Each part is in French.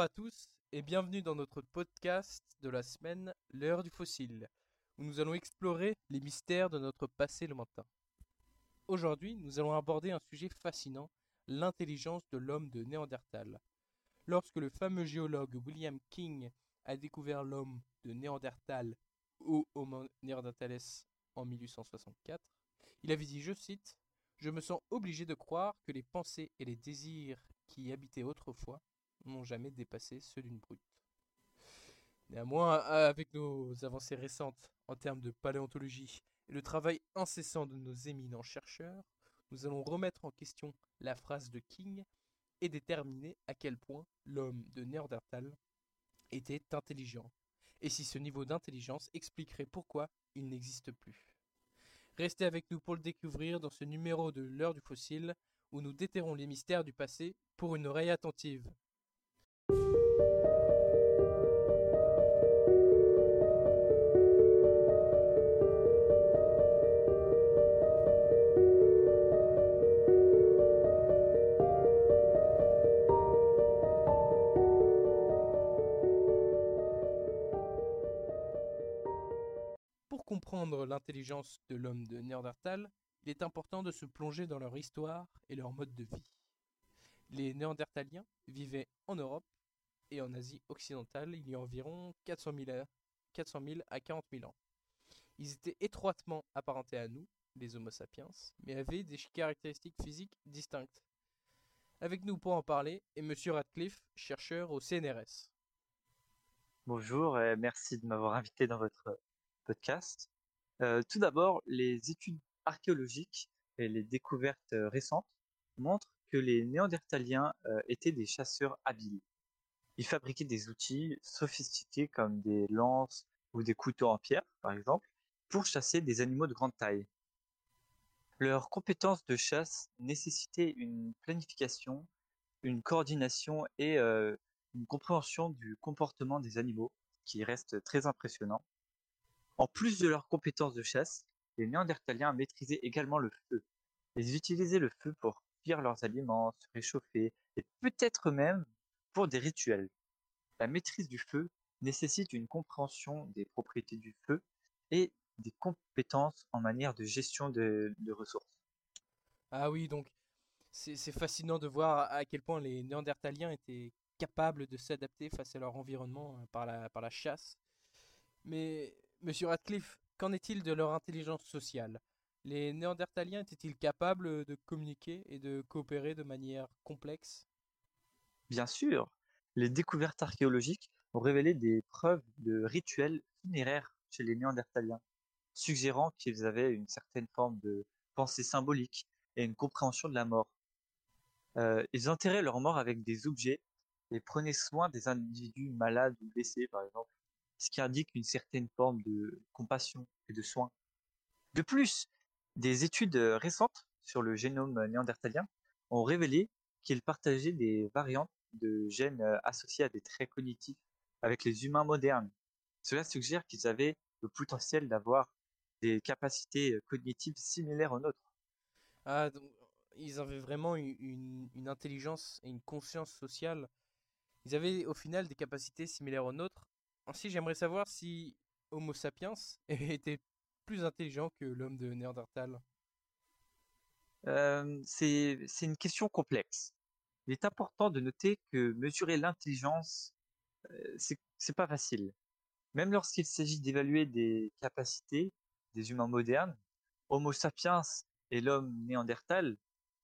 Bonjour à tous et bienvenue dans notre podcast de la semaine L'heure du fossile, où nous allons explorer les mystères de notre passé lointain. Aujourd'hui, nous allons aborder un sujet fascinant, l'intelligence de l'homme de Néandertal. Lorsque le fameux géologue William King a découvert l'homme de Néandertal ou Homo neanderthales en 1864, il avait dit, je cite, Je me sens obligé de croire que les pensées et les désirs qui y habitaient autrefois n'ont jamais dépassé ceux d'une brute. Néanmoins, avec nos avancées récentes en termes de paléontologie et le travail incessant de nos éminents chercheurs, nous allons remettre en question la phrase de King et déterminer à quel point l'homme de Néandertal était intelligent, et si ce niveau d'intelligence expliquerait pourquoi il n'existe plus. Restez avec nous pour le découvrir dans ce numéro de l'heure du fossile, où nous déterrons les mystères du passé pour une oreille attentive. L'intelligence de l'homme de Néandertal, il est important de se plonger dans leur histoire et leur mode de vie. Les Néandertaliens vivaient en Europe et en Asie occidentale il y a environ 400 000 à, 400 000 à 40 000 ans. Ils étaient étroitement apparentés à nous, les Homo sapiens, mais avaient des caractéristiques physiques distinctes. Avec nous pour en parler est Monsieur Radcliffe, chercheur au CNRS. Bonjour et merci de m'avoir invité dans votre podcast. Euh, tout d'abord, les études archéologiques et les découvertes euh, récentes montrent que les Néandertaliens euh, étaient des chasseurs habiles. Ils fabriquaient des outils sophistiqués comme des lances ou des couteaux en pierre, par exemple, pour chasser des animaux de grande taille. Leurs compétences de chasse nécessitaient une planification, une coordination et une compréhension du comportement des animaux, qui reste très impressionnant. En plus de leurs compétences de chasse, les Néandertaliens maîtrisaient également le feu. Ils utilisaient le feu pour cuire leurs aliments, se réchauffer, et peut-être même pour des rituels. La maîtrise du feu nécessite une compréhension des propriétés du feu et des compétences en manière de gestion de, ressources. Ah oui, donc c'est fascinant de voir à quel point les Néandertaliens étaient capables de s'adapter face à leur environnement euh, par la, par la chasse. Mais, monsieur Radcliffe, qu'en est-il de leur intelligence sociale? Les Néandertaliens étaient-ils capables de communiquer et de coopérer de manière complexe? Bien sûr, les découvertes archéologiques ont révélé des preuves de rituels funéraires chez les Néandertaliens, suggérant qu'ils avaient une certaine forme de pensée symbolique et une compréhension de la mort. Euh, ils enterraient leurs morts avec des objets et prenaient soin des individus malades ou blessés, par exemple, ce qui indique une certaine forme de compassion et de soin. De plus, des études récentes sur le génome néandertalien ont révélé qu'ils partageaient des variantes de gènes euh, associés à des traits cognitifs avec les humains modernes. Cela suggère qu'ils avaient le potentiel d'avoir des capacités euh, cognitives similaires aux nôtres. Ah, donc, ils avaient vraiment une intelligence et une conscience sociale. Ils avaient au final des capacités similaires aux nôtres. Ainsi, j'aimerais savoir si Homo sapiens était plus intelligent que l'homme de Néandertal. Euh, c'est, une question complexe. Il est important de noter que mesurer l'intelligence, euh, c'est pas facile. Même lorsqu'il s'agit d'évaluer des capacités des humains modernes, Homo sapiens et l'homme néandertal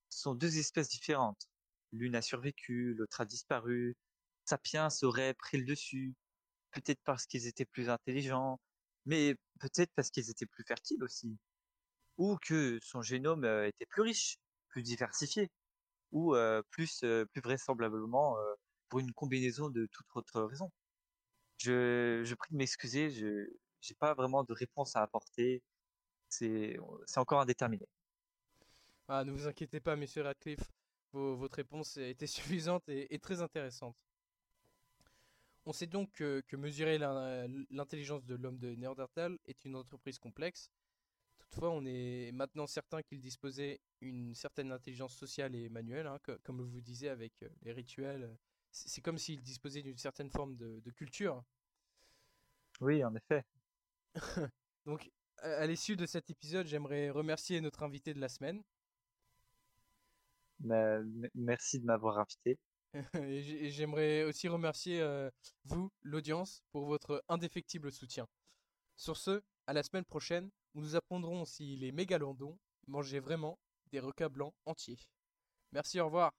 sont deux espèces différentes. L'une a survécu, l'autre a disparu. Sapiens aurait pris le dessus, peut-être parce qu'ils étaient plus intelligents, mais peut-être parce qu'ils étaient plus fertiles aussi, ou que son génome était plus riche, plus diversifié, ou plus, plus vraisemblablement pour une combinaison de toute autre raison. Je, je prie de m'excuser, je j'ai pas vraiment de réponse à apporter. C'est, c'est encore indéterminé. Ah, ne vous inquiétez pas, monsieur Radcliffe. Votre réponse était suffisante et très intéressante. On sait donc que, que mesurer l'in- l'intelligence de l'homme de Néandertal est une entreprise complexe. Toutefois, on est maintenant certain qu'il disposait une certaine intelligence sociale et manuelle, hein, co- comme je vous disais avec euh, les rituels, c'est comme s'ils disposaient d'une certaine forme de, de culture. Oui, en effet. Donc, à l'issue de cet épisode, j'aimerais remercier notre invité de la semaine. M- merci de m'avoir invité. Et j'ai- et j'aimerais aussi remercier euh, vous, l'audience, pour votre indéfectible soutien. Sur ce, à la semaine prochaine, où nous apprendrons si les mégalodons mangeaient vraiment des requins blancs entiers. Merci, au revoir.